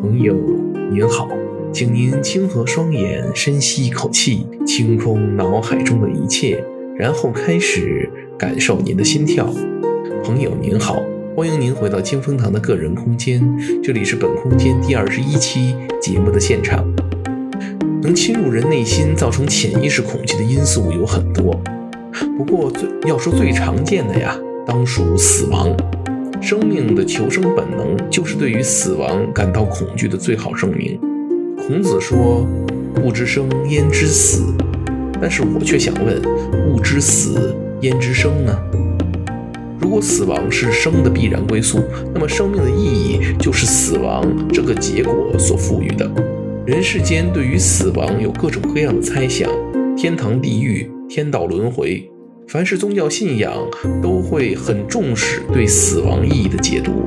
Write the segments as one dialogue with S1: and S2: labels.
S1: 朋友您好，请您轻合双眼，深吸一口气，清空脑海中的一切，然后开始感受您的心跳。朋友您好，欢迎您回到清风堂的个人空间，这里是本空间第二十一期节目的现场。能侵入人内心，造成潜意识恐惧的因素有很多，不过最要说最常见的呀，当属死亡。生命的求生本能就是对于死亡感到恐惧的最好证明。孔子说：“物之生，焉知死？”但是我却想问：“物之死，焉知生呢？”如果死亡是生的必然归宿，那么生命的意义就是死亡这个结果所赋予的。人世间对于死亡有各种各样的猜想：天堂、地狱、天道轮回。凡是宗教信仰都会很重视对死亡意义的解读，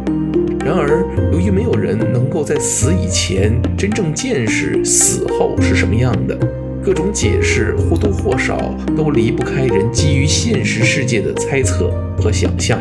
S1: 然而由于没有人能够在死以前真正见识死后是什么样的，各种解释或多或少都离不开人基于现实世界的猜测和想象。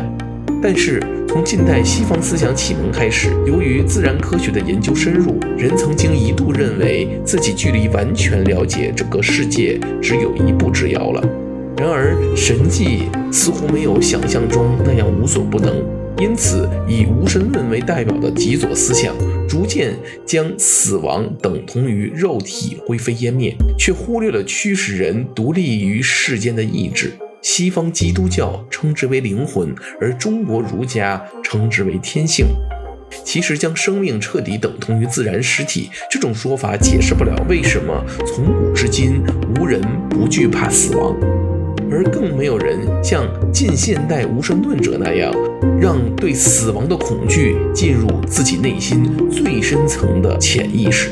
S1: 但是从近代西方思想启蒙开始，由于自然科学的研究深入，人曾经一度认为自己距离完全了解整个世界只有一步之遥了。然而，神迹似乎没有想象中那样无所不能，因此以无神论为代表的极左思想逐渐将死亡等同于肉体灰飞烟灭，却忽略了驱使人独立于世间的意志。西方基督教称之为灵魂，而中国儒家称之为天性。其实，将生命彻底等同于自然实体这种说法，解释不了为什么从古至今无人不惧怕死亡。而更没有人像近现代无神论者那样，让对死亡的恐惧进入自己内心最深层的潜意识。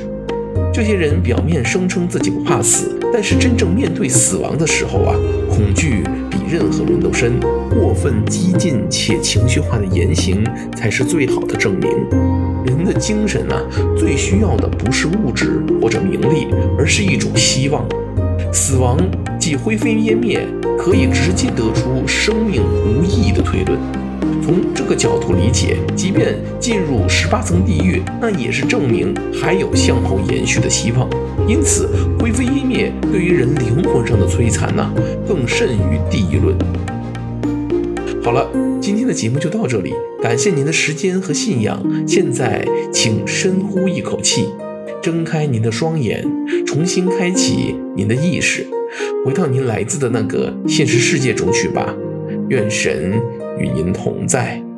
S1: 这些人表面声称自己不怕死，但是真正面对死亡的时候啊，恐惧比任何人都深。过分激进且情绪化的言行，才是最好的证明。人的精神啊，最需要的不是物质或者名利，而是一种希望。死亡即灰飞烟灭，可以直接得出生命无意义的推论。从这个角度理解，即便进入十八层地狱，那也是证明还有向后延续的希望。因此，灰飞烟灭对于人灵魂上的摧残呢，更甚于地狱论。好了，今天的节目就到这里，感谢您的时间和信仰。现在，请深呼一口气。睁开您的双眼，重新开启您的意识，回到您来自的那个现实世界中去吧。愿神与您同在。